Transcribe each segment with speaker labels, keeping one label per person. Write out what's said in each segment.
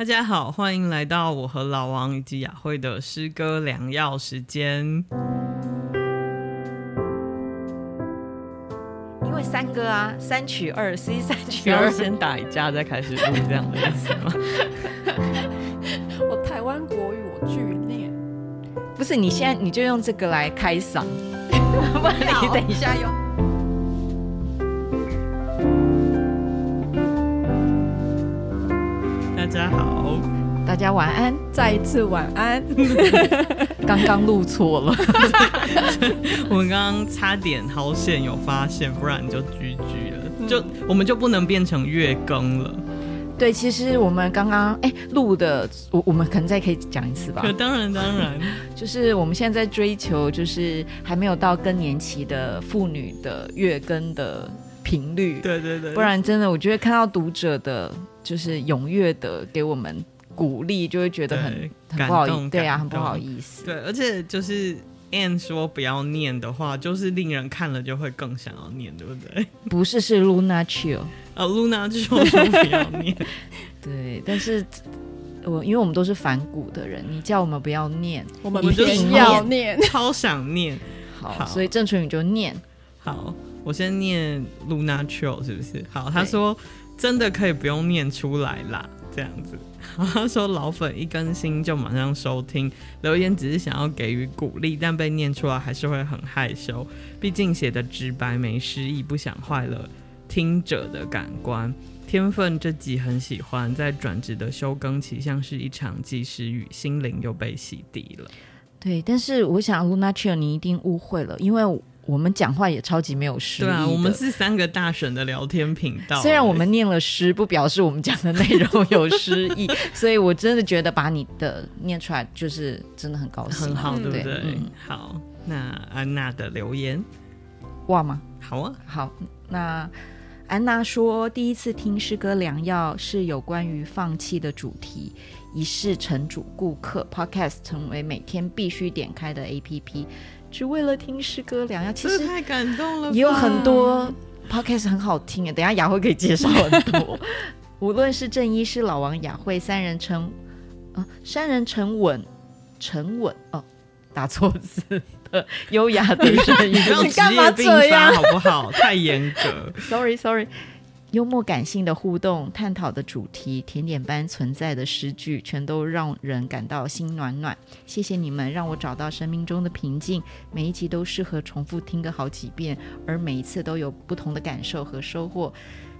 Speaker 1: 大家好，欢迎来到我和老王以及雅慧的诗歌良药时间。
Speaker 2: 因为三哥啊，三曲二，C 三曲二，
Speaker 1: 先打一架再开始录，这样的意思吗？
Speaker 3: 我台湾国语我巨念，
Speaker 2: 不是，你现在你就用这个来开嗓，不然你等一下用。
Speaker 1: 家好，
Speaker 2: 大家晚安，
Speaker 3: 再一次晚安。
Speaker 2: 刚刚录错了，
Speaker 1: 我们刚刚差点好险有发现，不然就 GG 了，就我们就不能变成月更了。
Speaker 2: 对，其实我们刚刚哎录的，我我们可能再可以讲一次吧。
Speaker 1: 当 然当然，
Speaker 2: 就是我们现在在追求，就是还没有到更年期的妇女的月更的频率。
Speaker 1: 对对对，
Speaker 2: 不然真的，我觉得看到读者的。就是踊跃的给我们鼓励，就会觉得很很不好意思，对呀、啊，很不好意思。
Speaker 1: 对，而且就是 Anne 说不要念的话，就是令人看了就会更想要念，对不对？
Speaker 2: 不是，是 Luna Chill
Speaker 1: 啊，Luna Chill 说不要念。
Speaker 2: 对，但是我因为我们都是反骨的人，你叫我们不要念，
Speaker 3: 我们一定要念，
Speaker 1: 超想念。
Speaker 2: 好，好，所以郑淳宇就念。
Speaker 1: 好，我先念 Luna Chill 是不是？好，他说。真的可以不用念出来啦，这样子。他说老粉一更新就马上收听，留言只是想要给予鼓励，但被念出来还是会很害羞。毕竟写的直白没诗意，不想坏了听者的感官。天分这集很喜欢，在转职的休更期像是一场及时雨，心灵又被洗涤了。
Speaker 2: 对，但是我想 Luna Chill 你一定误会了，因为。我们讲话也超级没有诗意。对啊，
Speaker 1: 我们是三个大神的聊天频道。
Speaker 2: 虽然我们念了诗，不表示我们讲的内容有诗意，所以我真的觉得把你的念出来，就是真的很高兴，
Speaker 1: 很好，对不
Speaker 2: 对？
Speaker 1: 好，那安娜的留言，
Speaker 2: 哇吗？
Speaker 1: 好啊，
Speaker 2: 好。那安娜说，第一次听诗歌良药是有关于放弃的主题，一试成主顾客，Podcast 成为每天必须点开的 APP。只为了听诗歌良药，其实
Speaker 1: 太感动了。
Speaker 2: 也有很多 podcast 很好听诶，等下雅慧可以介绍很多。无论是郑医师、老王、雅慧三人成啊，三人成稳，沉稳哦，打错字的优雅的 声音，
Speaker 1: 你干嘛这样？好不好？太严格。
Speaker 2: Sorry Sorry。幽默感性的互动，探讨的主题，甜点般存在的诗句，全都让人感到心暖暖。谢谢你们，让我找到生命中的平静。每一集都适合重复听个好几遍，而每一次都有不同的感受和收获。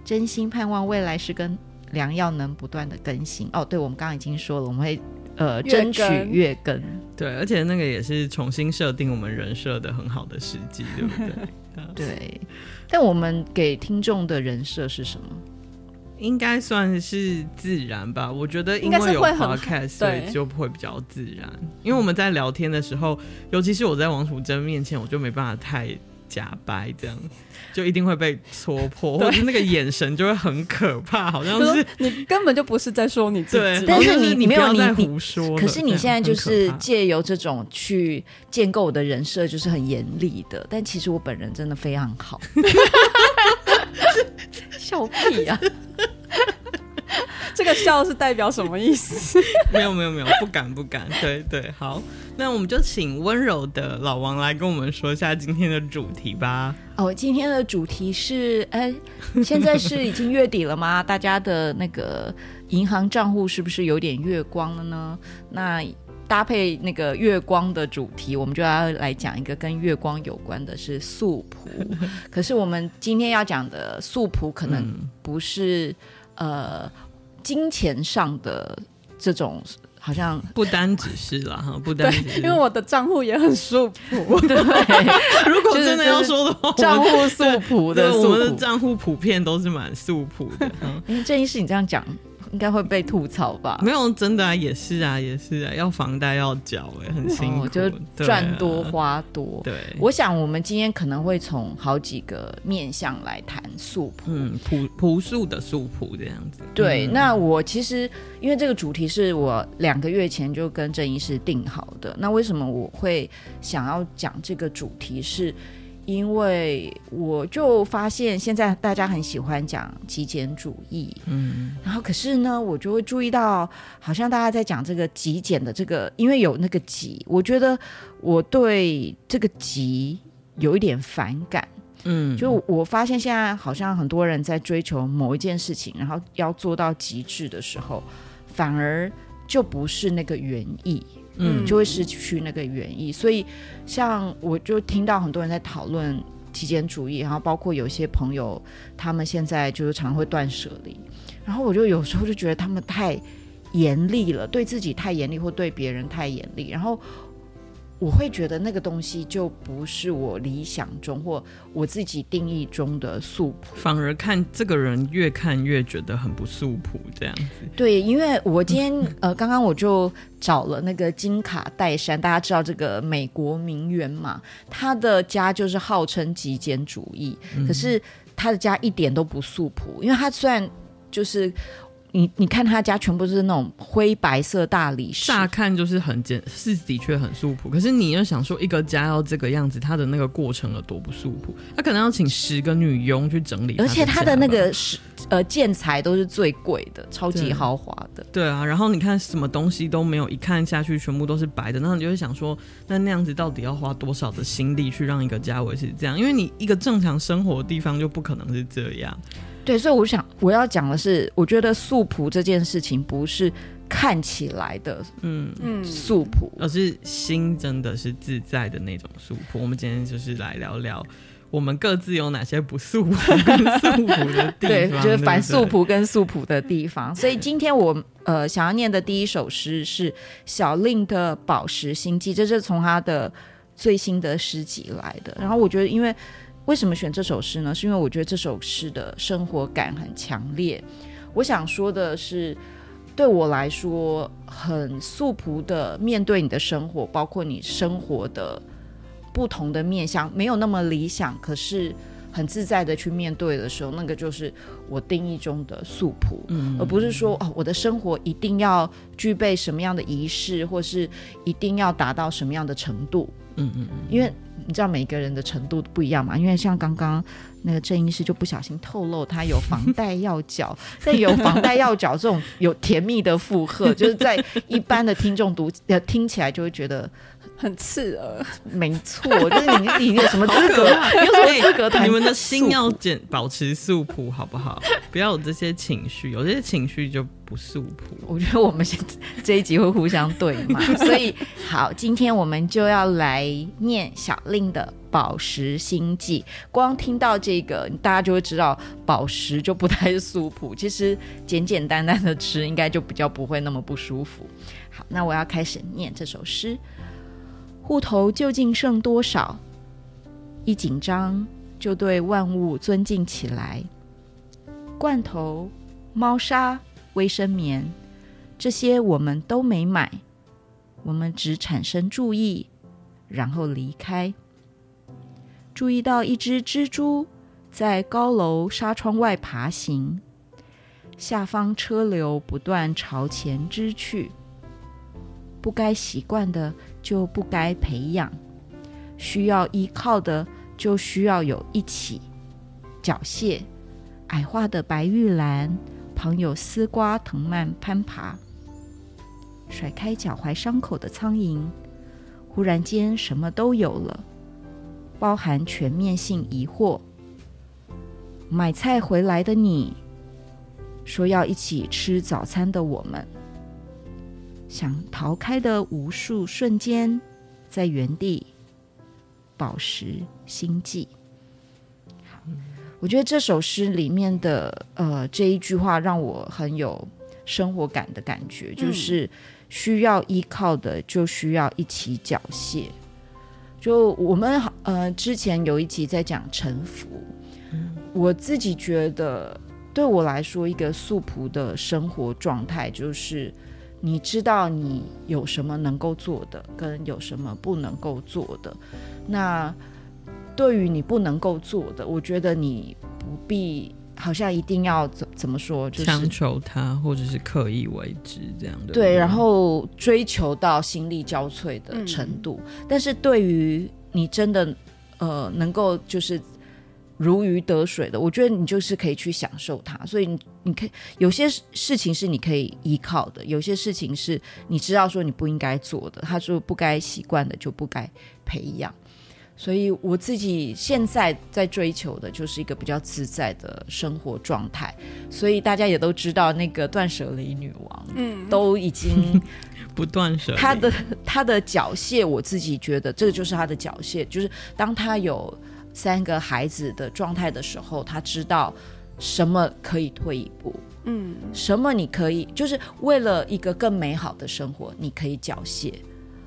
Speaker 2: 真心盼望未来是跟良药能不断的更新。哦，对，我们刚刚已经说了，我们会呃争取月更。
Speaker 1: 对，而且那个也是重新设定我们人设的很好的时机，对不对？
Speaker 2: 对。但我们给听众的人设是什么？
Speaker 1: 应该算是自然吧。我觉得因为有 podcast，所以就会比较自然。因为我们在聊天的时候，尤其是我在王楚真面前，我就没办法太假掰，这样就一定会被戳破，或者是那个眼神就会很可怕，好像是
Speaker 3: 你根本就不是在说你自己。
Speaker 2: 但是你你没有
Speaker 1: 你胡说。
Speaker 2: 可是你现在就是借由这种去建构我的人设，就是很严厉的。但其实我本人真的非常好。笑屁呀！
Speaker 3: 这个笑是代表什么意思？
Speaker 1: 没有没有没有，不敢不敢。对对，好，那我们就请温柔的老王来跟我们说一下今天的主题吧。
Speaker 2: 哦，今天的主题是，哎，现在是已经月底了吗？大家的那个银行账户是不是有点月光了呢？那搭配那个月光的主题，我们就要来讲一个跟月光有关的，是素朴。可是我们今天要讲的素朴，可能不是、嗯、呃。金钱上的这种好像
Speaker 1: 不单只是啦哈，不单只是，
Speaker 3: 因为我的账户也很素朴，
Speaker 2: 对。
Speaker 1: 如果真的要说的话，
Speaker 2: 账户素朴的，
Speaker 1: 我们的账户普遍都是蛮素朴的。
Speaker 2: 嗯，郑医师，你这样讲。应该会被吐槽吧？
Speaker 1: 没有，真的啊，也是啊，也是啊，要房贷要缴，哎，很辛苦，哦、
Speaker 2: 就是赚多花多。
Speaker 1: 对，
Speaker 2: 我想我们今天可能会从好几个面向来谈素朴，
Speaker 1: 嗯，朴朴素的素朴这样子。
Speaker 2: 对，嗯、那我其实因为这个主题是我两个月前就跟郑医师定好的。那为什么我会想要讲这个主题是？因为我就发现现在大家很喜欢讲极简主义，
Speaker 1: 嗯，
Speaker 2: 然后可是呢，我就会注意到，好像大家在讲这个极简的这个，因为有那个极，我觉得我对这个极有一点反感。
Speaker 1: 嗯，
Speaker 2: 就我发现现在好像很多人在追求某一件事情，然后要做到极致的时候，反而就不是那个原意，嗯，就会失去那个原意。所以，像我就听到很多人在讨论极简主义，然后包括有些朋友，他们现在就是常会断舍离，然后我就有时候就觉得他们太严厉了，对自己太严厉，或对别人太严厉，然后。我会觉得那个东西就不是我理想中或我自己定义中的素朴，
Speaker 1: 反而看这个人越看越觉得很不素朴这样子。
Speaker 2: 对，因为我今天呃，刚刚我就找了那个金卡戴珊，大家知道这个美国名媛嘛，她的家就是号称极简主义，可是她的家一点都不素朴，因为她虽然就是。你你看他家全部是那种灰白色大理石，
Speaker 1: 乍看就是很简，是的确很素朴。可是你要想说，一个家要这个样子，它的那个过程有多不素朴？他可能要请十个女佣去整理，
Speaker 2: 而且他的那个是呃建材都是最贵的，超级豪华的。
Speaker 1: 对啊，然后你看什么东西都没有，一看下去全部都是白的，那你就会想说，那那样子到底要花多少的心力去让一个家维持这样？因为你一个正常生活的地方就不可能是这样。
Speaker 2: 对，所以我想我要讲的是，我觉得素朴这件事情不是看起来的，嗯嗯，素朴，
Speaker 1: 而是心真的是自在的那种素朴。我们今天就是来聊聊我们各自有哪些不素朴跟素朴的地方，
Speaker 2: 对，就是反素朴跟素朴的地方。所以今天我呃想要念的第一首诗是小令的《宝石心记》，这是从他的最新的诗集来的。然后我觉得，因为为什么选这首诗呢？是因为我觉得这首诗的生活感很强烈。我想说的是，对我来说很素朴的面对你的生活，包括你生活的不同的面向，没有那么理想，可是很自在的去面对的时候，那个就是我定义中的素朴，嗯，而不是说哦，我的生活一定要具备什么样的仪式，或是一定要达到什么样的程度，嗯嗯嗯，因为。你知道每个人的程度不一样嘛？因为像刚刚那个郑医师就不小心透露他有房贷要缴，但有房贷要缴这种有甜蜜的负荷，就是在一般的听众读呃听起来就会觉得
Speaker 3: 很刺耳。
Speaker 2: 没错，就是你你有什么资格？你有什么资格 谈？
Speaker 1: 你们的心要简保持素朴好不好？不要有这些情绪，有这些情绪就。不素朴，
Speaker 2: 我觉得我们现这一集会互相对骂，所以好，今天我们就要来念小令的《宝石心计》。光听到这个，大家就会知道宝石就不太素朴。其实简简单单的吃，应该就比较不会那么不舒服。好，那我要开始念这首诗。户头究竟剩多少？一紧张就对万物尊敬起来。罐头、猫砂。卫生棉，这些我们都没买，我们只产生注意，然后离开。注意到一只蜘蛛在高楼纱窗外爬行，下方车流不断朝前支去。不该习惯的就不该培养，需要依靠的就需要有一起。缴械，矮化的白玉兰。旁有丝瓜藤蔓攀爬，甩开脚踝伤口的苍蝇，忽然间什么都有了，包含全面性疑惑。买菜回来的你，说要一起吃早餐的我们，想逃开的无数瞬间，在原地，保持心记。我觉得这首诗里面的呃这一句话让我很有生活感的感觉，就是需要依靠的就需要一起缴械。就我们呃之前有一集在讲臣服，我自己觉得对我来说一个素朴的生活状态就是你知道你有什么能够做的，跟有什么不能够做的，那。对于你不能够做的，我觉得你不必好像一定要怎怎么说，就是
Speaker 1: 强求他，或者是刻意为之这样的。
Speaker 2: 对，然后追求到心力交瘁的程度。嗯、但是对于你真的呃能够就是如鱼得水的，我觉得你就是可以去享受它。所以你你可以有些事情是你可以依靠的，有些事情是你知道说你不应该做的，他说不该习惯的就不该培养。所以我自己现在在追求的就是一个比较自在的生活状态。所以大家也都知道，那个断舍离女王，嗯，都已经
Speaker 1: 不断舍离。
Speaker 2: 她的她的缴械，我自己觉得这个就是她的缴械，就是当她有三个孩子的状态的时候，她知道什么可以退一步，嗯，什么你可以，就是为了一个更美好的生活，你可以缴械。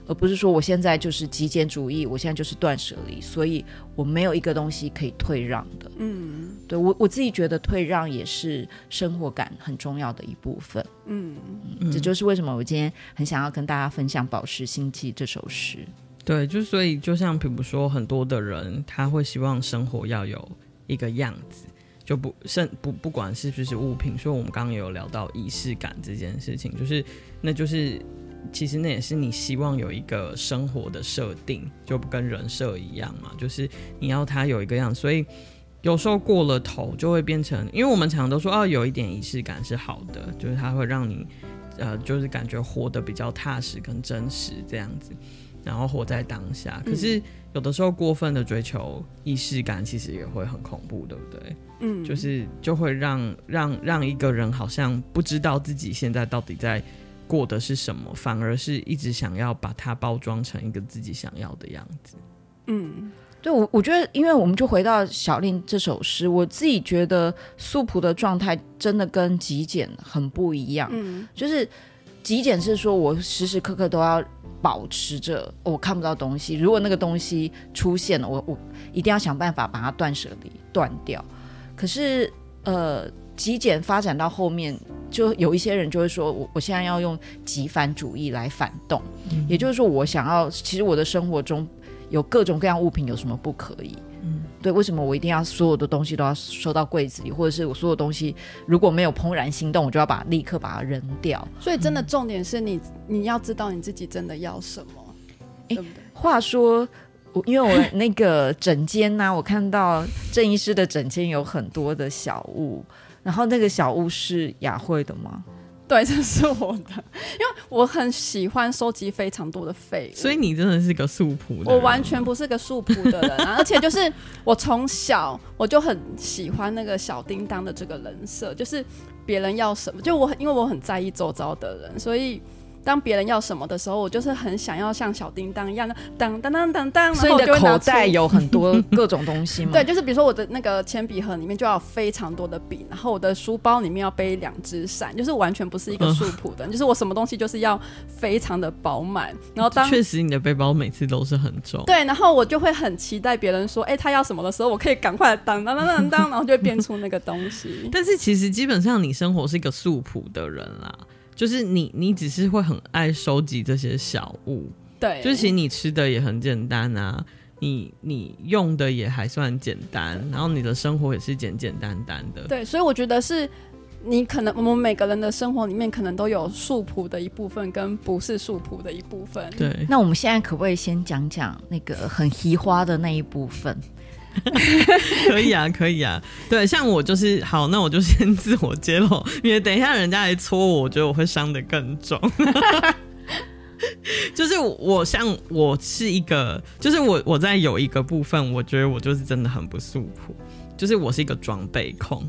Speaker 2: 而不是说我现在就是极简主义，我现在就是断舍离，所以我没有一个东西可以退让的。嗯，对我我自己觉得退让也是生活感很重要的一部分。嗯，嗯，这就是为什么我今天很想要跟大家分享《宝石星际》这首诗。
Speaker 1: 对，就所以就像比如说很多的人他会希望生活要有一个样子，就不甚不不管是不是物品，所以我们刚刚有聊到仪式感这件事情，就是那就是。其实那也是你希望有一个生活的设定，就不跟人设一样嘛，就是你要它有一个样，所以有时候过了头就会变成，因为我们常常都说哦，有一点仪式感是好的，就是它会让你呃，就是感觉活得比较踏实跟真实这样子，然后活在当下。可是有的时候过分的追求仪式感，其实也会很恐怖，对不对？嗯，就是就会让让让一个人好像不知道自己现在到底在。过的是什么，反而是一直想要把它包装成一个自己想要的样子。
Speaker 2: 嗯，对我，我觉得，因为我们就回到小令这首诗，我自己觉得素朴的状态真的跟极简很不一样。嗯，就是极简是说我时时刻刻都要保持着我看不到东西，如果那个东西出现了，我我一定要想办法把它断舍离断掉。可是，呃。极简发展到后面，就有一些人就会说，我我现在要用极繁主义来反动，嗯、也就是说，我想要，其实我的生活中有各种各样物品，有什么不可以？嗯，对，为什么我一定要所有的东西都要收到柜子里，或者是我所有东西如果没有怦然心动，我就要把立刻把它扔掉？
Speaker 3: 所以，真的重点是你你要知道你自己真的要什么，
Speaker 2: 对不对？话说。因为我 那个枕间呢，我看到郑医师的枕间有很多的小物，然后那个小物是雅慧的吗？
Speaker 3: 对，这是我的，因为我很喜欢收集非常多的废物。
Speaker 1: 所以你真的是个素朴的，
Speaker 3: 我完全不是个素朴的人啊！而且就是我从小我就很喜欢那个小叮当的这个人设，就是别人要什么，就我因为我很在意周遭的人，所以。当别人要什么的时候，我就是很想要像小叮当一样的当当当当当。
Speaker 2: 所以你的口袋有很多各种东西吗？
Speaker 3: 对，就是比如说我的那个铅笔盒里面就要非常多的笔，然后我的书包里面要背两只伞，就是完全不是一个 素朴的，就是我什么东西就是要非常的饱满。然后当
Speaker 1: 确实你的背包每次都是很重，
Speaker 3: 对，然后我就会很期待别人说，哎、欸，他要什么的时候，我可以赶快当当当当当，然后就会变出那个东西。
Speaker 1: 但是其实基本上你生活是一个素朴的人啦。就是你，你只是会很爱收集这些小物，
Speaker 3: 对，
Speaker 1: 就是其实你吃的也很简单啊，你你用的也还算简单，然后你的生活也是简简单单的，
Speaker 3: 对，所以我觉得是你可能我们每个人的生活里面可能都有素朴的一部分，跟不是素朴的一部分。
Speaker 1: 对，
Speaker 2: 那我们现在可不可以先讲讲那个很奇花的那一部分？
Speaker 1: 可以啊，可以啊。对，像我就是好，那我就先自我揭露，因为等一下人家来戳我，我觉得我会伤得更重。就是我像我是一个，就是我我在有一个部分，我觉得我就是真的很不素朴，就是我是一个装备控，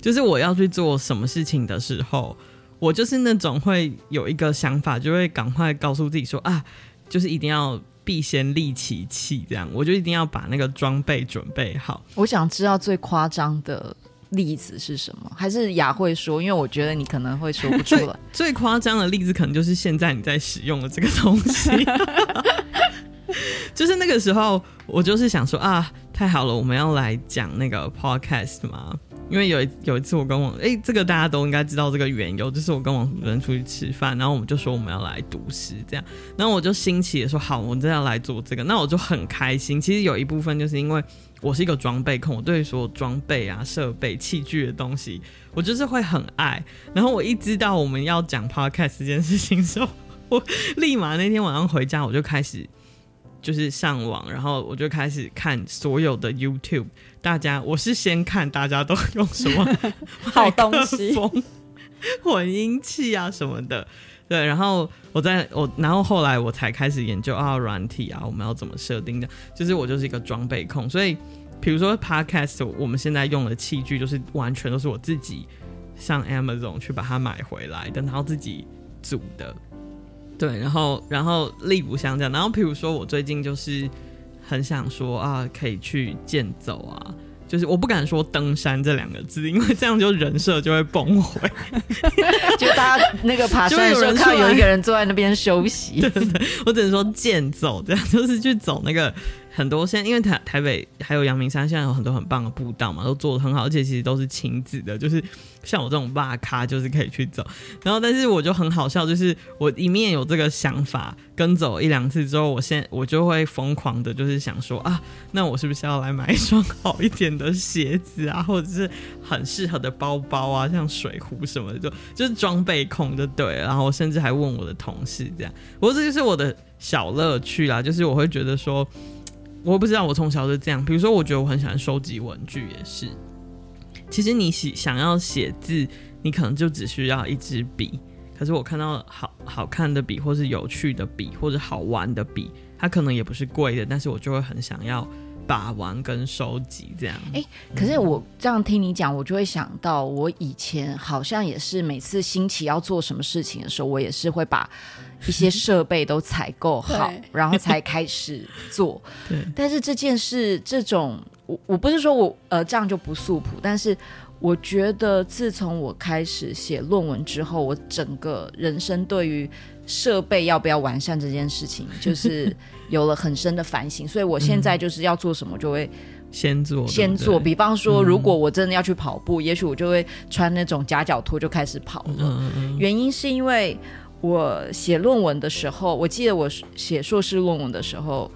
Speaker 1: 就是我要去做什么事情的时候，我就是那种会有一个想法，就会赶快告诉自己说啊，就是一定要。必先利其器，这样我就一定要把那个装备准备好。
Speaker 2: 我想知道最夸张的例子是什么？还是雅慧说？因为我觉得你可能会说不出来。
Speaker 1: 最夸张的例子可能就是现在你在使用的这个东西，就是那个时候我就是想说啊，太好了，我们要来讲那个 podcast 嘛。因为有一有一次我跟王哎，这个大家都应该知道这个缘由，就是我跟王主任出去吃饭，然后我们就说我们要来读诗这样，然后我就兴起的说好，我们真的要来做这个，那我就很开心。其实有一部分就是因为我是一个装备控，我对所有装备啊、设备、器具的东西，我就是会很爱。然后我一知道我们要讲 podcast 这件事情的时候，我立马那天晚上回家我就开始就是上网，然后我就开始看所有的 YouTube，大家我是先看大家都用什么
Speaker 3: 好东西、
Speaker 1: 混音器啊什么的，对，然后我在我然后后来我才开始研究啊软体啊，我们要怎么设定的，就是我就是一个装备控，所以比如说 Podcast，我们现在用的器具就是完全都是我自己上 Amazon 去把它买回来的，然后自己组的。对，然后然后例如像这样，然后比如说我最近就是很想说啊，可以去健走啊，就是我不敢说登山这两个字，因为这样就人设就会崩毁，
Speaker 2: 就大家那个爬山的时候 看到有一个人坐在那边休息，
Speaker 1: 对对对，我只能说健走这样，就是去走那个。很多现在因为台台北还有阳明山，现在有很多很棒的步道嘛，都做得很好，而且其实都是亲子的，就是像我这种爸咖就是可以去走。然后，但是我就很好笑，就是我一面有这个想法，跟走一两次之后，我现我就会疯狂的，就是想说啊，那我是不是要来买一双好一点的鞋子啊，或者是很适合的包包啊，像水壶什么的，就就是装备控就对。然后甚至还问我的同事这样，不过这就是我的小乐趣啦，就是我会觉得说。我不知道，我从小就这样。比如说，我觉得我很喜欢收集文具，也是。其实你喜想要写字，你可能就只需要一支笔。可是我看到好好看的笔，或是有趣的笔，或者好玩的笔，它可能也不是贵的，但是我就会很想要把玩跟收集这样。
Speaker 2: 哎、欸，可是我这样听你讲，我就会想到，我以前好像也是每次兴起要做什么事情的时候，我也是会把。一些设备都采购好，然后才开始做。对，但是这件事，这种我我不是说我呃这样就不素朴，但是我觉得自从我开始写论文之后，我整个人生对于设备要不要完善这件事情，就是 有了很深的反省。所以我现在就是要做什么，就会
Speaker 1: 先做
Speaker 2: 先做。比方说，如果我真的要去跑步，也许我就会穿那种夹脚拖就开始跑了。原因是因为。我写论文的时候，我记得我写硕士论文的时候，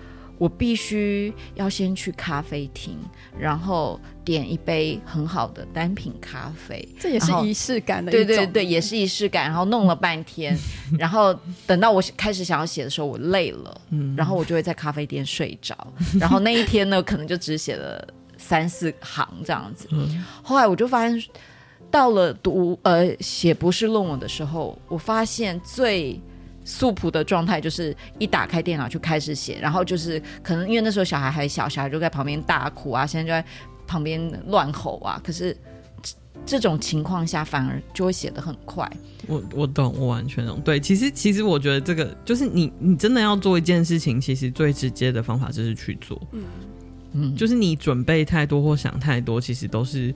Speaker 2: 我必须要先去咖啡厅，然后点一杯很好的单品咖啡，
Speaker 3: 这也是仪式感的
Speaker 2: 一种。对对对，也是仪式感。然后弄了半天，然后等到我开始想要写的时候，我累了，然后我就会在咖啡店睡着。然后那一天呢，可能就只写了三四行这样子。后来我就发现。到了读呃写博士论文的时候，我发现最素朴的状态就是一打开电脑就开始写，然后就是可能因为那时候小孩还小，小孩就在旁边大哭啊，现在就在旁边乱吼啊。可是这种情况下反而就会写得很快。
Speaker 1: 我我懂，我完全懂。对，其实其实我觉得这个就是你你真的要做一件事情，其实最直接的方法就是去做。嗯嗯，就是你准备太多或想太多，其实都是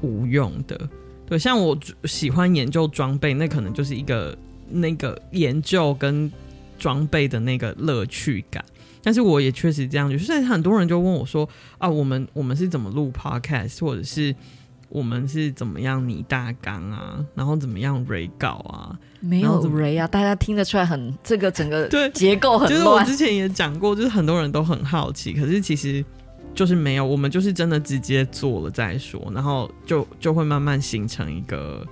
Speaker 1: 无用的。对，像我喜欢研究装备，那可能就是一个那个研究跟装备的那个乐趣感。但是我也确实这样，就是很多人就问我说：“啊，我们我们是怎么录 podcast，或者是我们是怎么样拟大纲啊，然后怎么样 re 稿啊？
Speaker 2: 没有 re 啊，大家听得出来很这个整个 对结构很乱。
Speaker 1: 就是我之前也讲过，就是很多人都很好奇，可是其实。就是没有，我们就是真的直接做了再说，然后就就会慢慢形成一个，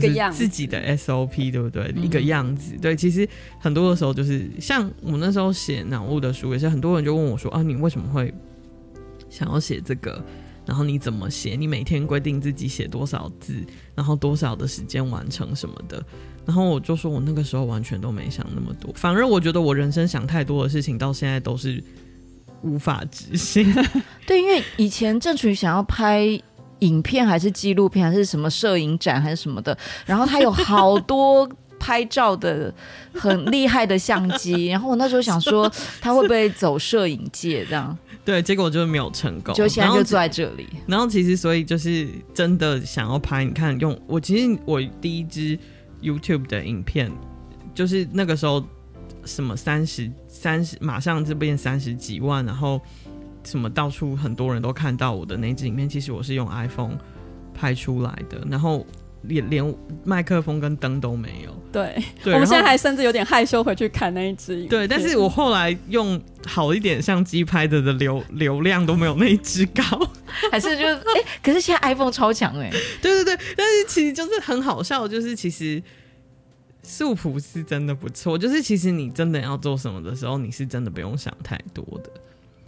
Speaker 1: 就是自己的 SOP，对不对？一个样子。对，其实很多的时候就是像我那时候写脑雾的书，也是很多人就问我说：“啊，你为什么会想要写这个？然后你怎么写？你每天规定自己写多少字，然后多少的时间完成什么的？”然后我就说我那个时候完全都没想那么多，反而我觉得我人生想太多的事情，到现在都是。无法执行，
Speaker 2: 对，因为以前郑楚瑜想要拍影片，还是纪录片，还是什么摄影展，还是什么的，然后他有好多拍照的很厉害的相机，然后我那时候想说他会不会走摄影界这样，
Speaker 1: 对，结果就没有成功，
Speaker 2: 就现在就坐在这里然。
Speaker 1: 然后其实所以就是真的想要拍，你看用我其实我第一支 YouTube 的影片，就是那个时候什么三十。三十马上就变三十几万，然后什么到处很多人都看到我的那支影片，其实我是用 iPhone 拍出来的，然后连连麦克风跟灯都没有。
Speaker 3: 对，对我们现在还甚至有点害羞回去看那一支影片。
Speaker 1: 对，但是我后来用好一点相机拍的的流流量都没有那一支高，
Speaker 2: 还是就是哎、欸，可是现在 iPhone 超强哎、欸。
Speaker 1: 对对对，但是其实就是很好笑，就是其实。素朴是真的不错，就是其实你真的要做什么的时候，你是真的不用想太多的。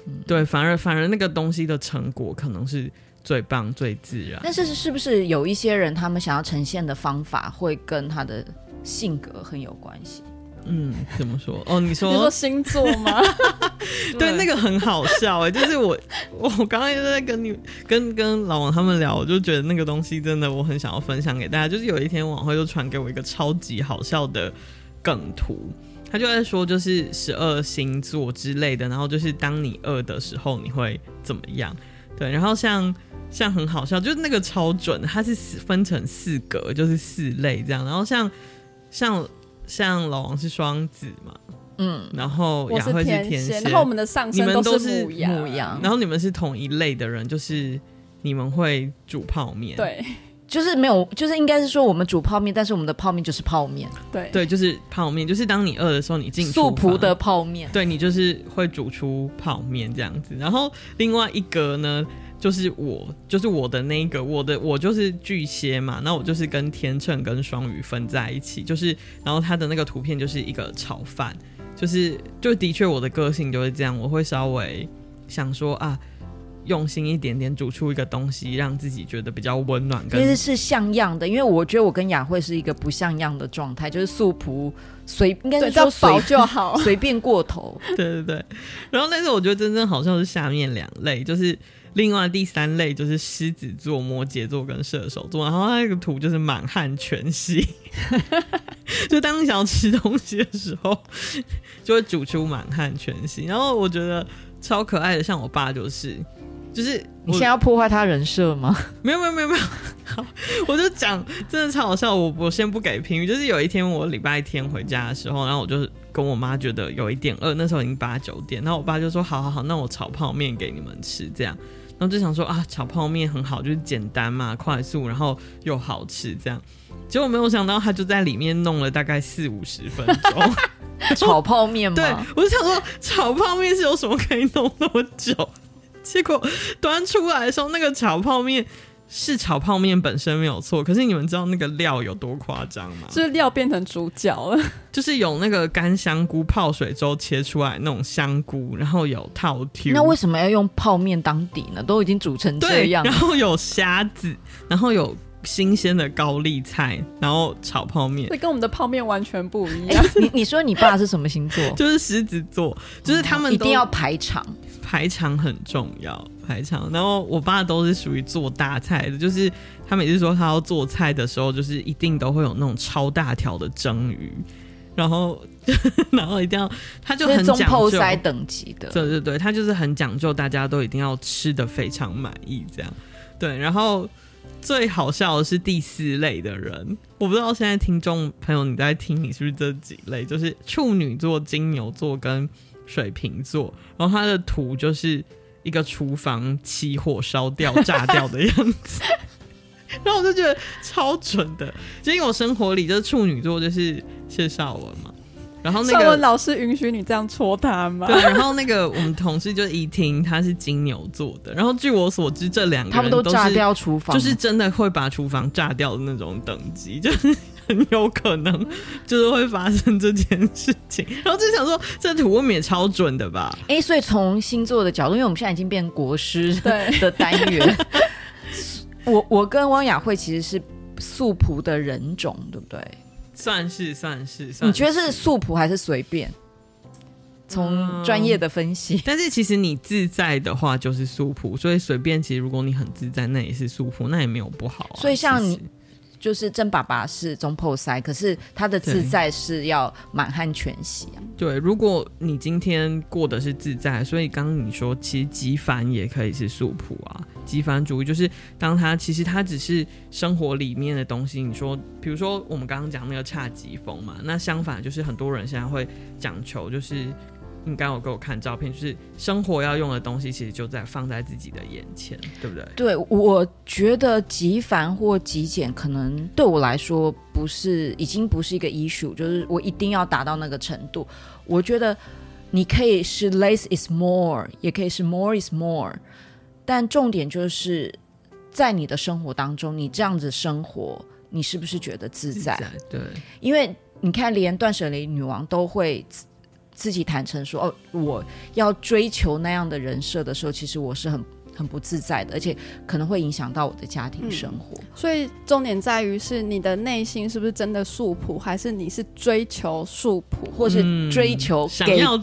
Speaker 1: 嗯、对，反而反而那个东西的成果可能是最棒、最自然。
Speaker 2: 但是是不是有一些人，他们想要呈现的方法会跟他的性格很有关系？
Speaker 1: 嗯，怎么说？哦，你说
Speaker 3: 你说星座吗？
Speaker 1: 对，那个很好笑哎，就是我我刚刚也在跟你跟跟老王他们聊，我就觉得那个东西真的我很想要分享给大家。就是有一天晚会就传给我一个超级好笑的梗图，他就在说就是十二星座之类的，然后就是当你饿的时候你会怎么样？对，然后像像很好笑，就是那个超准，它是分成四格，就是四类这样，然后像像。像老王是双子嘛，嗯，然后雅慧是天蝎，
Speaker 3: 然后我们的上升都是牡羊，
Speaker 1: 然后你们是同一类的人，就是你们会煮泡面，
Speaker 3: 对，
Speaker 2: 就是没有，就是应该是说我们煮泡面，但是我们的泡面就是泡面，
Speaker 3: 对，
Speaker 1: 对，就是泡面，就是当你饿的时候，你进
Speaker 2: 素朴的泡面，
Speaker 1: 对，你就是会煮出泡面这样子，然后另外一个呢。就是我，就是我的那个，我的我就是巨蟹嘛，那我就是跟天秤跟双鱼分在一起，就是然后他的那个图片就是一个炒饭，就是就的确我的个性就是这样，我会稍微想说啊，用心一点点煮出一个东西，让自己觉得比较温暖。
Speaker 2: 其实是像样的，因为我觉得我跟雅慧是一个不像样的状态，就是素朴随应该是说
Speaker 3: 饱就好，
Speaker 2: 随便过头。
Speaker 1: 对对对，然后但是我觉得真正好像是下面两类，就是。另外第三类就是狮子座、摩羯座跟射手座，然后它那个图就是满汉全席，就当你想要吃东西的时候，就会煮出满汉全席。然后我觉得超可爱的，像我爸就是，就是
Speaker 2: 你现在要破坏他人设吗？
Speaker 1: 没有没有没有没有，好，我就讲真的超好笑。我我先不给评语，就是有一天我礼拜天回家的时候，然后我就跟我妈觉得有一点饿，那时候已经八九点，然后我爸就说好好好，那我炒泡面给你们吃，这样。然后就想说啊，炒泡面很好，就是简单嘛，快速，然后又好吃，这样。结果没有想到，他就在里面弄了大概四五十分钟。
Speaker 2: 炒泡面吗？
Speaker 1: 对，我就想说，炒泡面是有什么可以弄那么久？结果端出来的时候，那个炒泡面。是炒泡面本身没有错，可是你们知道那个料有多夸张吗？
Speaker 3: 就是料变成主角了，
Speaker 1: 就是有那个干香菇泡水粥切出来那种香菇，然后有套 Q。
Speaker 2: 那为什么要用泡面当底呢？都已经煮成这样，
Speaker 1: 然后有虾子，然后有新鲜的高丽菜，然后炒泡面，
Speaker 3: 这跟我们的泡面完全不一样。
Speaker 2: 欸、你你说你爸是什么星座？
Speaker 1: 就是狮子座，就是他们、
Speaker 2: 哦、一定要排场，
Speaker 1: 排场很重要。排场，然后我爸都是属于做大菜的，就是他每次说他要做菜的时候，就是一定都会有那种超大条的蒸鱼，然后 然后一定要，他就很讲究
Speaker 2: 等级的，
Speaker 1: 对对对，他就是很讲究，大家都一定要吃的非常满意这样，对，然后最好笑的是第四类的人，我不知道现在听众朋友你在听，你是不是这几类，就是处女座、金牛座跟水瓶座，然后他的图就是。一个厨房起火烧掉炸掉的样子，然后我就觉得超准的，就因为我生活里就是处女座就是谢绍文嘛，然后那
Speaker 3: 个老师允许你这样戳他吗？
Speaker 1: 对，然后那个我们同事就一听他是金牛座的，然后据我所知这两个人都，
Speaker 2: 都炸掉厨房，
Speaker 1: 就是真的会把厨房炸掉的那种等级，就是。很有可能就是会发生这件事情，然后就想说，这图我们也超准的吧？
Speaker 2: 哎、欸，所以从星座的角度，因为我们现在已经变国师的 单元，我我跟汪雅慧其实是素朴的人种，对不对？
Speaker 1: 算是算是，算是。
Speaker 2: 你觉得是素朴还是随便？从专业的分析、嗯，
Speaker 1: 但是其实你自在的话就是素朴，所以随便其实如果你很自在，那也是素朴，那也没有不好啊。
Speaker 2: 所以像你。就是郑爸爸是中破塞，可是他的自在是要满汉全席啊。
Speaker 1: 对，如果你今天过的是自在，所以刚刚你说其实极繁也可以是素朴啊。极繁主义就是当他其实他只是生活里面的东西。你说，比如说我们刚刚讲那个侘寂风嘛，那相反就是很多人现在会讲求就是。你刚有给我看照片，就是生活要用的东西，其实就在放在自己的眼前，对不对？
Speaker 2: 对，我觉得极繁或极简，可能对我来说不是，已经不是一个 issue，就是我一定要达到那个程度。我觉得你可以是 less is more，也可以是 more is more，但重点就是在你的生活当中，你这样子生活，你是不是觉得自在？
Speaker 1: 自在，对，
Speaker 2: 因为。你看，连断舍离女王都会自自己坦诚说：“哦，我要追求那样的人设的时候，其实我是很很不自在的，而且可能会影响到我的家庭生活。
Speaker 3: 嗯”所以重点在于是你的内心是不是真的素朴，还是你是追求素朴，
Speaker 2: 或是追求给、
Speaker 1: 嗯、想要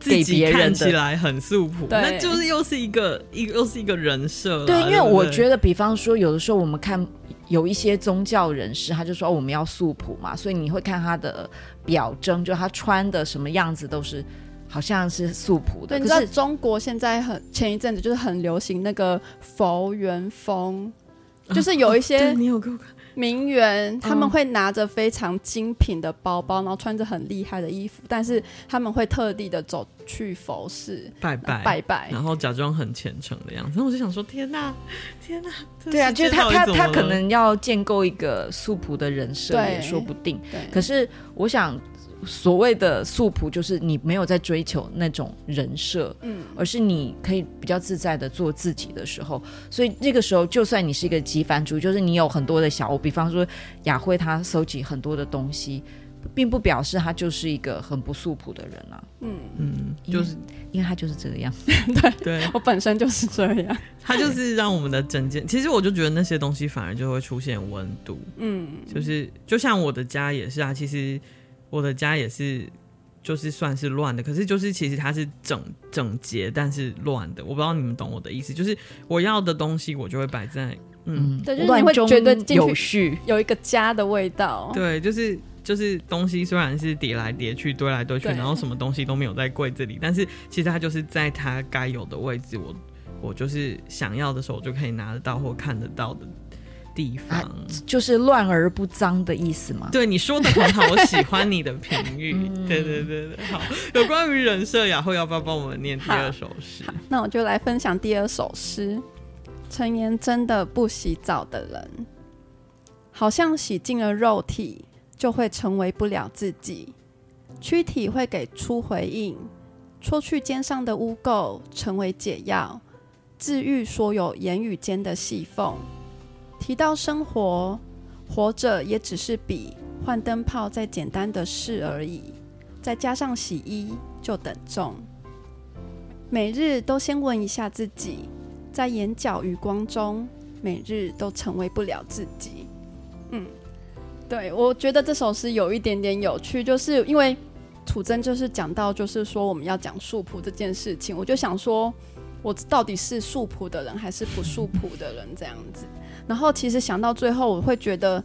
Speaker 1: 自己
Speaker 2: 别人
Speaker 1: 看起来很素
Speaker 3: 朴？
Speaker 1: 那就是又是一个一又是一个人设。
Speaker 2: 对，因
Speaker 1: 为
Speaker 2: 我觉得，比方说，有的时候我们看。有一些宗教人士，他就说我们要素朴嘛，所以你会看他的表征，就他穿的什么样子都是好像是素朴的。
Speaker 3: 对，你知道中国现在很前一阵子就是很流行那个佛缘风，就是有一些你有给我看。名媛他们会拿着非常精品的包包，然后穿着很厉害的衣服，但是他们会特地的走去佛寺
Speaker 1: 拜拜
Speaker 3: 拜拜，
Speaker 1: 然后假装很虔诚的样子。那我就想说，天哪，天哪！
Speaker 2: 对啊，就是他他他可能要建构一个素朴的人设也说不定。
Speaker 3: 对，
Speaker 2: 可是我想。所谓的素朴，就是你没有在追求那种人设，嗯，而是你可以比较自在的做自己的时候。所以那个时候，就算你是一个极繁主义，就是你有很多的小物，比方说雅慧她收集很多的东西，并不表示她就是一个很不素朴的人啊。
Speaker 3: 嗯
Speaker 1: 嗯，就是
Speaker 2: 因为她就是这个样。
Speaker 3: 对
Speaker 1: 对，
Speaker 3: 我本身就是这样。
Speaker 1: 他就是让我们的整件，其实我就觉得那些东西反而就会出现温度。嗯，就是就像我的家也是啊，其实。我的家也是，就是算是乱的，可是就是其实它是整整洁，但是乱的。我不知道你们懂我的意思，就是我要的东西我就会摆在嗯，
Speaker 3: 对，就是你会觉得
Speaker 2: 有序，
Speaker 3: 有一个家的味道。
Speaker 1: 对，就是就是东西虽然是叠来叠去、堆来堆去，然后什么东西都没有在柜子里，但是其实它就是在它该有的位置，我我就是想要的时候我就可以拿得到或看得到的。地方、啊、
Speaker 2: 就是乱而不脏的意思吗？
Speaker 1: 对，你说的很好，我喜欢你的评语。嗯、对对对对，好。有关于人设，雅慧要不要帮我们念第二首诗？
Speaker 3: 那我就来分享第二首诗。陈妍真的不洗澡的人，好像洗净了肉体，就会成为不了自己。躯体会给出回应，搓去肩上的污垢，成为解药，治愈所有言语间的细缝。提到生活，活着也只是比换灯泡再简单的事而已。再加上洗衣，就等重。每日都先问一下自己，在眼角余光中，每日都成为不了自己。嗯，对，我觉得这首诗有一点点有趣，就是因为楚真就是讲到，就是说我们要讲素朴这件事情，我就想说，我到底是素朴的人还是不素朴的人？这样子。然后其实想到最后，我会觉得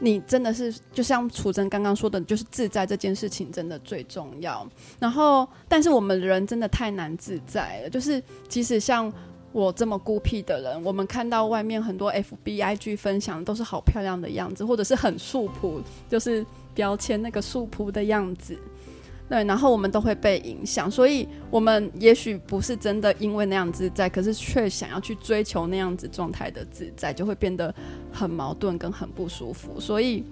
Speaker 3: 你真的是就像楚真刚刚说的，就是自在这件事情真的最重要。然后，但是我们人真的太难自在了。就是即使像我这么孤僻的人，我们看到外面很多 FBIG 分享都是好漂亮的样子，或者是很素朴，就是标签那个素朴的样子。对，然后我们都会被影响，所以我们也许不是真的因为那样自在，可是却想要去追求那样子状态的自在，就会变得很矛盾跟很不舒服。所以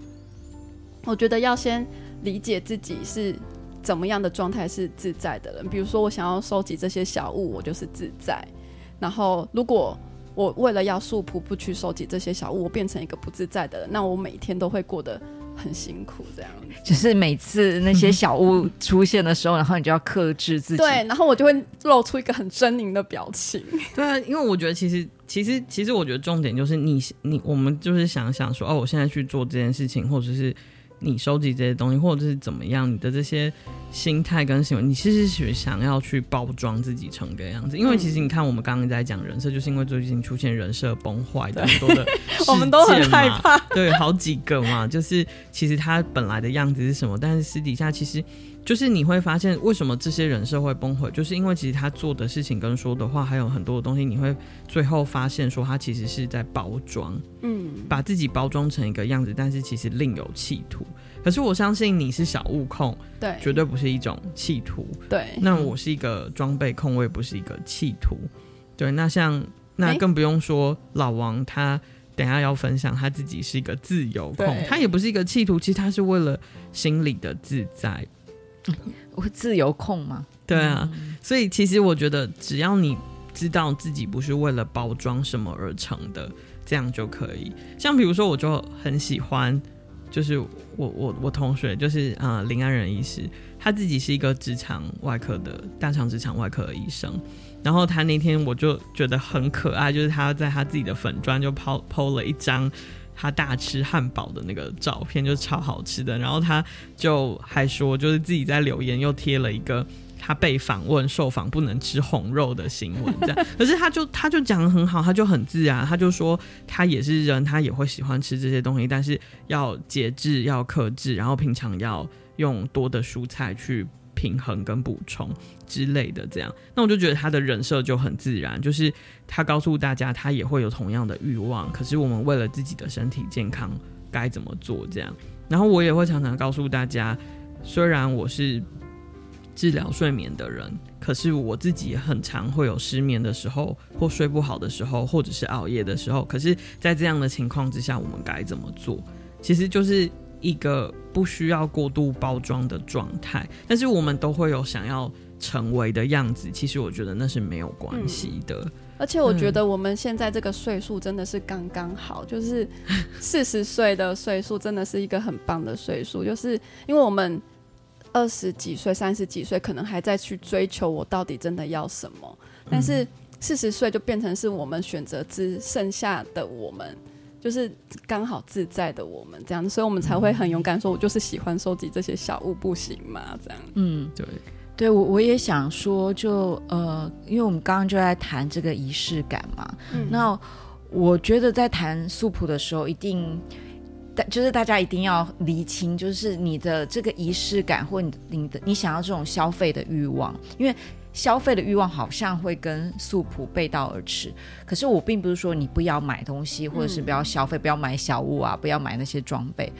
Speaker 3: 我觉得要先理解自己是怎么样的状态是自在的人。比如说，我想要收集这些小物，我就是自在。然后，如果我为了要素朴不去收集这些小物，我变成一个不自在的人，那我每天都会过得。很辛苦，这样子
Speaker 2: 就是每次那些小物出现的时候，然后你就要克制自己。
Speaker 3: 对，然后我就会露出一个很狰狞的表情。
Speaker 1: 对啊，因为我觉得其实其实其实我觉得重点就是你你我们就是想想说哦，我现在去做这件事情，或者是。你收集这些东西，或者是怎么样，你的这些心态跟行为，你其实是想要去包装自己成个样子。因为其实你看，我们刚刚在讲人设，就是因为最近出现人设崩坏的很多的，
Speaker 3: 我们都很害怕。
Speaker 1: 对，好几个嘛，就是其实他本来的样子是什么，但是私底下其实。就是你会发现，为什么这些人设会崩毁，就是因为其实他做的事情跟说的话，还有很多的东西，你会最后发现说他其实是在包装，嗯，把自己包装成一个样子，但是其实另有企图。可是我相信你是小物控，
Speaker 3: 对，
Speaker 1: 绝对不是一种企图，
Speaker 3: 对。
Speaker 1: 那我是一个装备控，我也不是一个企图，对。那像那更不用说老王，他等下要分享他自己是一个自由控，他也不是一个企图，其实他是为了心里的自在。
Speaker 2: 我会自由控吗？
Speaker 1: 对啊，所以其实我觉得，只要你知道自己不是为了包装什么而成的，这样就可以。像比如说，我就很喜欢就是我我我同学，就是呃临安人医师，他自己是一个直肠外科的大肠直肠外科的医生。然后他那天我就觉得很可爱，就是他在他自己的粉砖就抛抛了一张他大吃汉堡的那个照片，就超好吃的。然后他就还说，就是自己在留言又贴了一个他被访问受访不能吃红肉的新闻，这样。可是他就他就讲得很好，他就很自然，他就说他也是人，他也会喜欢吃这些东西，但是要节制，要克制，然后平常要用多的蔬菜去。平衡跟补充之类的，这样，那我就觉得他的人设就很自然，就是他告诉大家，他也会有同样的欲望，可是我们为了自己的身体健康该怎么做？这样，然后我也会常常告诉大家，虽然我是治疗睡眠的人，可是我自己也很常会有失眠的时候，或睡不好的时候，或者是熬夜的时候。可是，在这样的情况之下，我们该怎么做？其实就是。一个不需要过度包装的状态，但是我们都会有想要成为的样子。其实我觉得那是没有关系的。嗯，
Speaker 3: 而且我觉得我们现在这个岁数真的是刚刚好，嗯、就是四十岁的岁数真的是一个很棒的岁数。就是因为我们二十几岁、三十几岁可能还在去追求我到底真的要什么，但是四十岁就变成是我们选择之剩下的我们。就是刚好自在的我们这样，所以我们才会很勇敢说，我就是喜欢收集这些小物，不行吗？这样，
Speaker 2: 嗯，对，对我我也想说就，就呃，因为我们刚刚就在谈这个仪式感嘛，嗯，那我觉得在谈素朴的时候，一定，就是大家一定要厘清，就是你的这个仪式感，或你你的你想要这种消费的欲望，因为。消费的欲望好像会跟素朴背道而驰，可是我并不是说你不要买东西，或者是不要消费，嗯、不要买小物啊，不要买那些装备，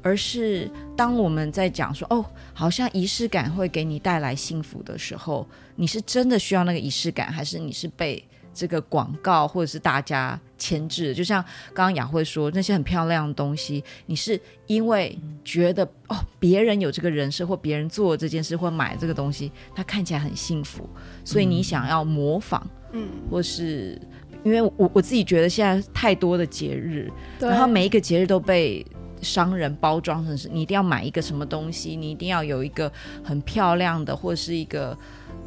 Speaker 2: 而是当我们在讲说哦，好像仪式感会给你带来幸福的时候，你是真的需要那个仪式感，还是你是被这个广告或者是大家牵制，就像刚刚雅慧说那些很漂亮的东西，你是因为觉得哦，别人有这个人设或别人做这件事或买这个东西，他看起来很幸福，所以你想要模仿，嗯，或是因为我我自己觉得现在太多的节日，然后每一个节日都被商人包装成是你一定要买一个什么东西，你一定要有一个很漂亮的，或是一个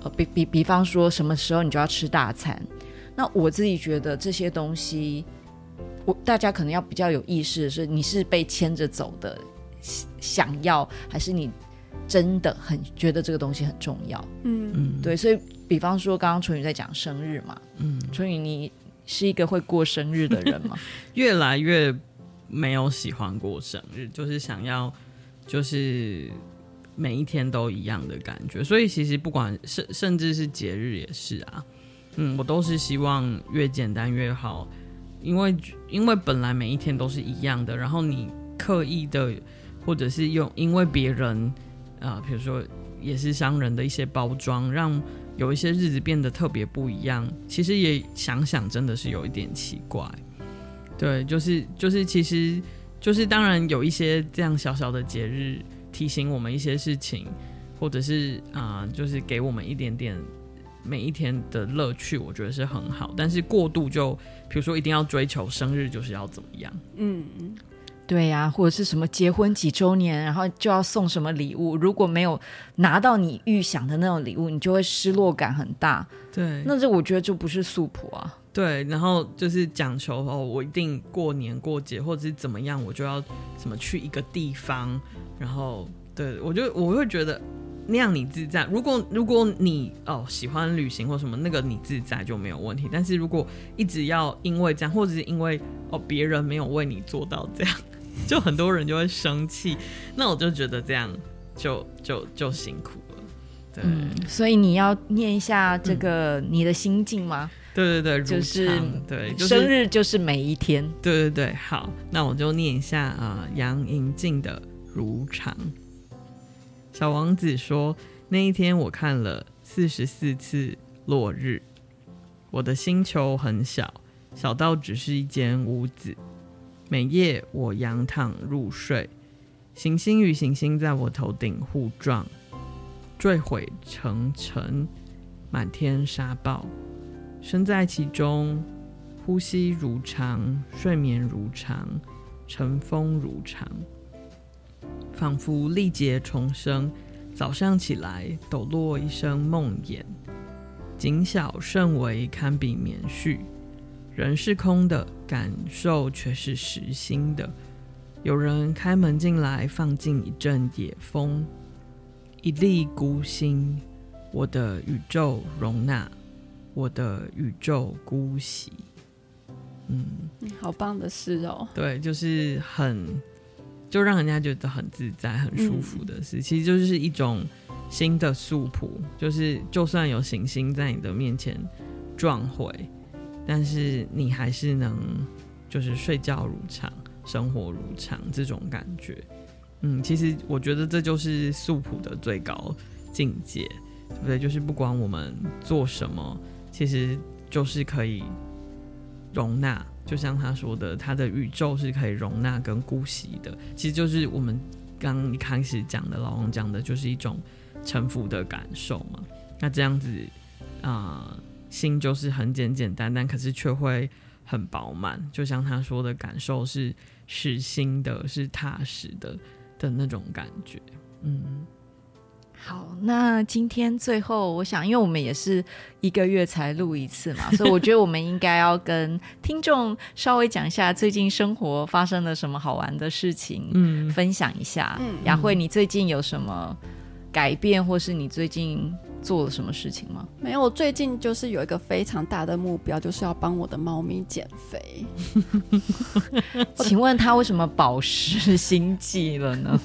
Speaker 2: 呃，比比比方说什么时候你就要吃大餐。那我自己觉得这些东西，我大家可能要比较有意识的是，你是被牵着走的，想要还是你真的很觉得这个东西很重要？嗯嗯，对。所以，比方说刚刚春雨在讲生日嘛，嗯，春雨你是一个会过生日的人吗？
Speaker 1: 越来越没有喜欢过生日，就是想要就是每一天都一样的感觉。所以其实不管甚甚至是节日也是啊。嗯，我都是希望越简单越好，因为因为本来每一天都是一样的，然后你刻意的，或者是用因为别人啊，比如说也是商人的一些包装，让有一些日子变得特别不一样。其实也想想，真的是有一点奇怪。对，就是就是，其实就是当然有一些这样小小的节日提醒我们一些事情，或者是啊，就是给我们一点点。每一天的乐趣，我觉得是很好，但是过度就，比如说一定要追求生日就是要怎么样？
Speaker 2: 嗯，对呀、啊，或者是什么结婚几周年，然后就要送什么礼物，如果没有拿到你预想的那种礼物，你就会失落感很大。
Speaker 1: 对，
Speaker 2: 那这我觉得就不是素朴啊。
Speaker 1: 对，然后就是讲求哦，我一定过年过节或者是怎么样，我就要什么去一个地方，然后对我就我会觉得。那样你自在。如果如果你哦喜欢旅行或什么，那个你自在就没有问题。但是如果一直要因为这样，或者是因为哦别人没有为你做到这样，就很多人就会生气。那我就觉得这样就就就辛苦了。对，
Speaker 2: 嗯，所以你要念一下这个你的心境吗？
Speaker 1: 嗯、对对对，
Speaker 2: 就是
Speaker 1: 对，
Speaker 2: 就是、生日就是每一天。
Speaker 1: 对对对，好，那我就念一下啊，杨银静的如常。小王子说：“那一天，我看了四十四次落日。我的星球很小，小到只是一间屋子。每夜，我仰躺入睡，行星与行星在我头顶互撞，坠毁成尘，满天沙暴。身在其中，呼吸如常，睡眠如常，乘风如常。仿佛历劫重生。早上起来，抖落一声梦魇，谨小慎微，堪比棉絮。人是空的，感受却是实心的。有人开门进来，放进一阵野风，一粒孤星，我的宇宙容纳，我的宇宙孤息。嗯，
Speaker 3: 好棒的诗哦。
Speaker 1: 对，就是很。就让人家觉得很自在、很舒服的事，嗯、其实就是一种新的素朴。就是就算有行星在你的面前撞毁，但是你还是能就是睡觉如常、生活如常这种感觉。嗯，其实我觉得这就是素朴的最高境界，对不对？就是不管我们做什么，其实就是可以容纳。就像他说的，他的宇宙是可以容纳跟姑息的，其实就是我们刚一开始讲的，老王讲的，就是一种臣服的感受嘛。那这样子啊、心就是很简简单单，可是却会很饱满。就像他说的感受是实心的，是踏实的的那种感觉，嗯。
Speaker 2: 好，那今天最后，我想，因为我们也是一个月才录一次嘛，所以我觉得我们应该要跟听众稍微讲一下最近生活发生了什么好玩的事情，嗯，分享一下。嗯，雅慧，你最近有什么改变，或是你最近做了什么事情吗？
Speaker 3: 没有，我最近就是有一个非常大的目标，就是要帮我的猫咪减肥。
Speaker 2: 请问它为什么饱食心悸了呢？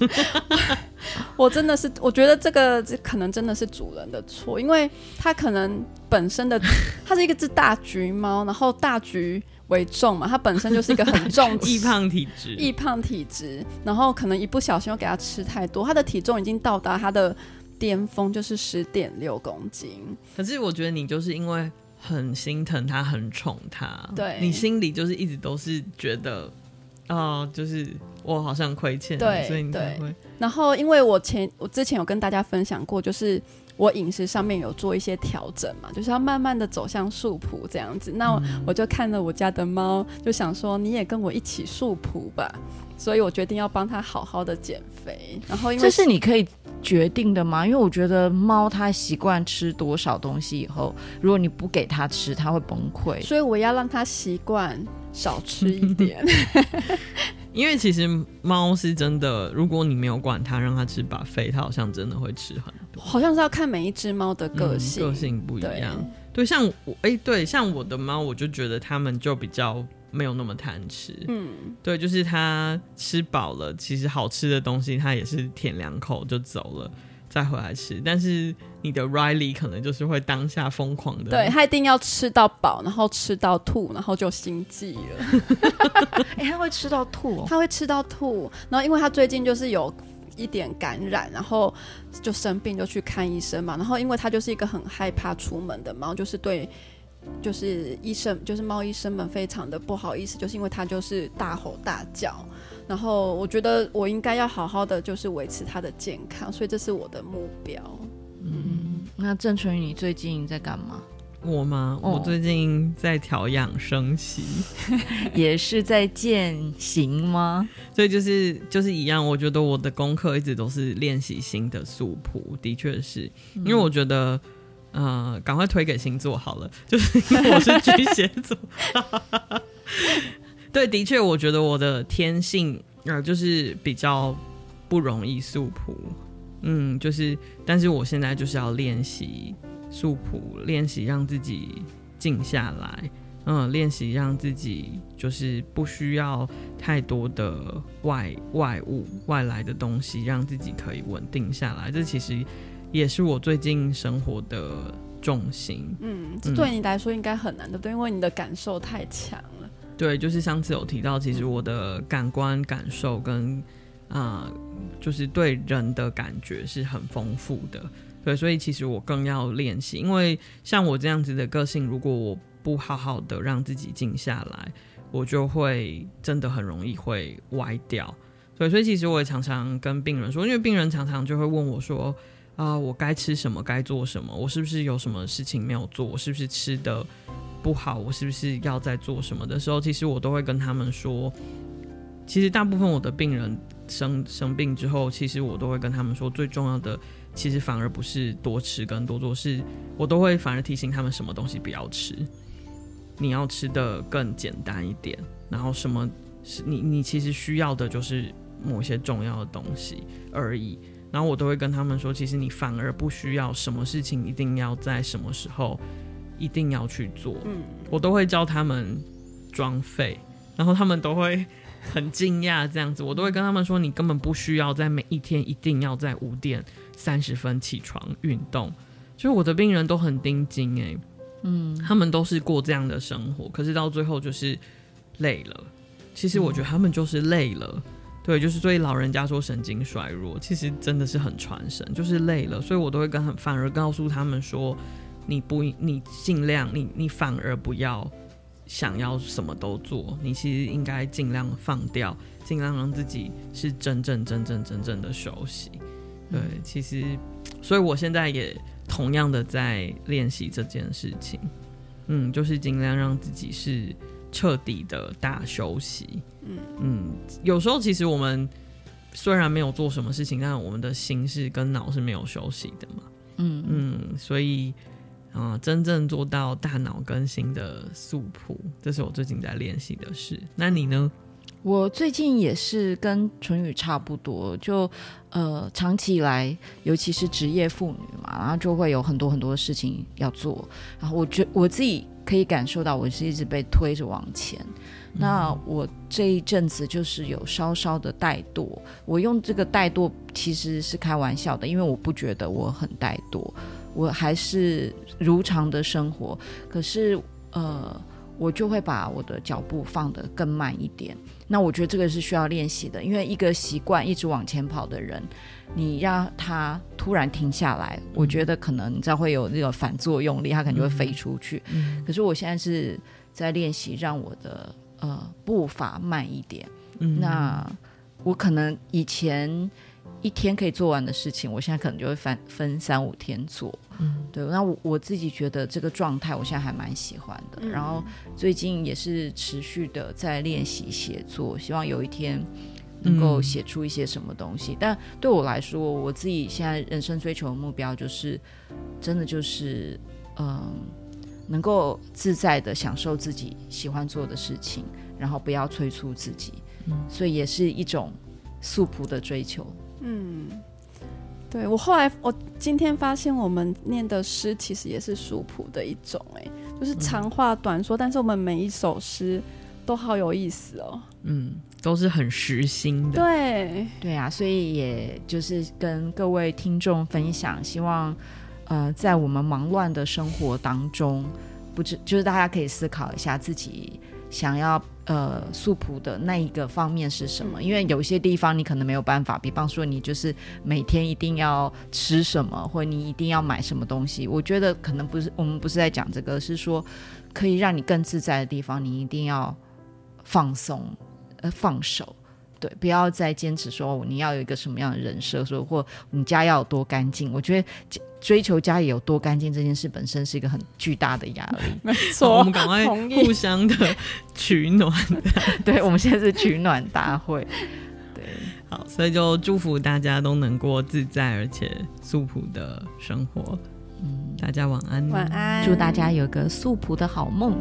Speaker 3: 我真的是，我觉得这个这可能真的是主人的错，因为它可能本身的 它是一个只大橘猫，然后大橘为重嘛，他本身就是一个很重
Speaker 1: 易胖体质，
Speaker 3: 易胖体质，然后可能一不小心又给他吃太多，他的体重已经到达他的巅峰，就是十点六公斤。
Speaker 1: 可是我觉得你就是因为很心疼他，很宠他，
Speaker 3: 对，
Speaker 1: 你心里就是一直都是觉得。哦，就是我好像亏欠，
Speaker 3: 对，
Speaker 1: 所以你才会。
Speaker 3: 然后，因为我前我之前有跟大家分享过，就是我饮食上面有做一些调整嘛，就是要慢慢的走向素谱这样子。那我就看了我家的猫，就想说你也跟我一起素谱吧，所以我决定要帮它好好的减肥。然后，因为
Speaker 2: 这是你可以决定的吗？因为我觉得猫它习惯吃多少东西以后，如果你不给它吃，它会崩溃。
Speaker 3: 所以我要让它习惯。少吃一点，
Speaker 1: 因为其实猫是真的，如果你没有管它，让它吃 buffet，它好像真的会吃很多。
Speaker 3: 好像是要看每一只猫的个性，
Speaker 1: 嗯，个性不一样。对，对像我，哎、欸，对，像我的猫，我就觉得它们就比较没有那么贪吃。嗯，对，就是它吃饱了，其实好吃的东西它也是舔两口就走了。再回来吃，但是你的 Riley 可能就是会当下疯狂的，
Speaker 3: 对，他一定要吃到饱，然后吃到吐，然后就心悸了。
Speaker 2: 哎、欸，他会吃到吐、哦，
Speaker 3: 他会吃到吐，然后因为他最近就是有一点感染，然后就生病，就去看医生嘛。然后因为他就是一个很害怕出门的猫，就是对，就是医生，就是猫医生们非常的不好意思，就是因为他就是大吼大叫。然后我觉得我应该要好好的，就是维持他的健康，所以这是我的目标。
Speaker 2: 嗯，那郑淳宇，你最近在干嘛？
Speaker 1: 我吗？哦、我最近在调养生息，
Speaker 2: 也是在践行吗？
Speaker 1: 所以就是就是一样。我觉得我的功课一直都是练习新的素谱，的确是因为我觉得，呃，赶快推给星座好了，就是因为我是巨蟹座。对，的确，我觉得我的天性啊、呃，就是比较不容易素朴，嗯，就是，但是我现在就是要练习素朴，练习让自己静下来，嗯，练习让自己就是不需要太多的外外物、外来的东西，让自己可以稳定下来。这其实也是我最近生活的重心。
Speaker 3: 嗯，这对你来说应该很难的，对，因为你的感受太强了。
Speaker 1: 对，就是上次有提到，其实我的感官感受跟啊、呃，就是对人的感觉是很丰富的。对，所以其实我更要练习，因为像我这样子的个性，如果我不好好的让自己静下来，我就会真的很容易会歪掉。对，所以其实我也常常跟病人说，因为病人常常就会问我说：“啊、我该吃什么？该做什么？我是不是有什么事情没有做？我是不是吃的？”不好，我是不是要在做什么的时候，其实我都会跟他们说，其实大部分我的病人生生病之后，其实我都会跟他们说，最重要的其实反而不是多吃跟多做，是我都会反而提醒他们什么东西不要吃，你要吃得更简单一点，然后什么是你你其实需要的就是某些重要的东西而已。然后我都会跟他们说，其实你反而不需要什么事情一定要在什么时候一定要去做。嗯，我都会教他们装废，然后他们都会很惊讶这样子。我都会跟他们说，你根本不需要在每一天一定要在五点三十分起床运动。就是我的病人都很盯紧哎，嗯，他们都是过这样的生活，可是到最后就是累了。其实我觉得他们就是累了。对，就是所以老人家说神经衰弱，其实真的是很传神，就是累了，所以我都会跟很反而告诉他们说，你不，你尽量，你你反而不要想要什么都做，你其实应该尽量放掉，尽量让自己是真正真正真正的休息。对，其实，所以我现在也同样的在练习这件事情，嗯，就是尽量让自己是。彻底的大休息，嗯嗯，有时候其实我们虽然没有做什么事情，但我们的心是跟脑是没有休息的嘛，嗯嗯，所以啊、呃，真正做到大脑更新的素朴，这是我最近在练习的事。那你呢？
Speaker 2: 我最近也是跟淳宇差不多，就呃，长期以来，尤其是职业妇女嘛，然后就会有很多很多的事情要做，然后我觉我自己。可以感受到我是一直被推着往前，那我这一阵子就是有稍稍的怠惰。我用这个怠惰其实是开玩笑的，因为我不觉得我很怠惰，我还是如常的生活。可是呃，我就会把我的脚步放得更慢一点。那我觉得这个是需要练习的，因为一个习惯一直往前跑的人。你让他突然停下来，我觉得可能你知道会有那个反作用力，他可能就会飞出去。嗯、可是我现在是在练习让我的呃步伐慢一点。嗯、那我可能以前一天可以做完的事情，我现在可能就会分分三五天做。嗯，对。那我我自己觉得这个状态，我现在还蛮喜欢的。嗯、然后最近也是持续的在练习写作，希望有一天。能够写出一些什么东西，嗯、但对我来说，我自己现在人生追求的目标就是，真的就是，嗯，能够自在的享受自己喜欢做的事情，然后不要催促自己，嗯、所以也是一种素朴的追求。嗯，
Speaker 3: 对，我后来我今天发现，我们念的诗其实也是书谱的一种，哎，就是长话短说，嗯、但是我们每一首诗都好有意思哦。
Speaker 1: 嗯。都是很实心的，
Speaker 3: 对
Speaker 2: 对啊，所以也就是跟各位听众分享，希望呃，在我们忙乱的生活当中，不知就是大家可以思考一下自己想要呃素朴的那一个方面是什么，因为有些地方你可能没有办法，比方说你就是每天一定要吃什么，或者你一定要买什么东西，我觉得可能不是，我们不是在讲这个，是说可以让你更自在的地方，你一定要放松。呃，放手，对，不要再坚持说你要有一个什么样的人设，说或你家要有多干净。我觉得追求家里有多干净这件事本身是一个很巨大的压力。
Speaker 3: 没错，
Speaker 1: 我们赶快互相的取暖。
Speaker 2: 对，我们现在是取暖大会。对，
Speaker 1: 好，所以就祝福大家都能过自在而且素朴的生活。嗯，大家晚安，
Speaker 3: 晚安，
Speaker 2: 祝大家有个素朴的好梦。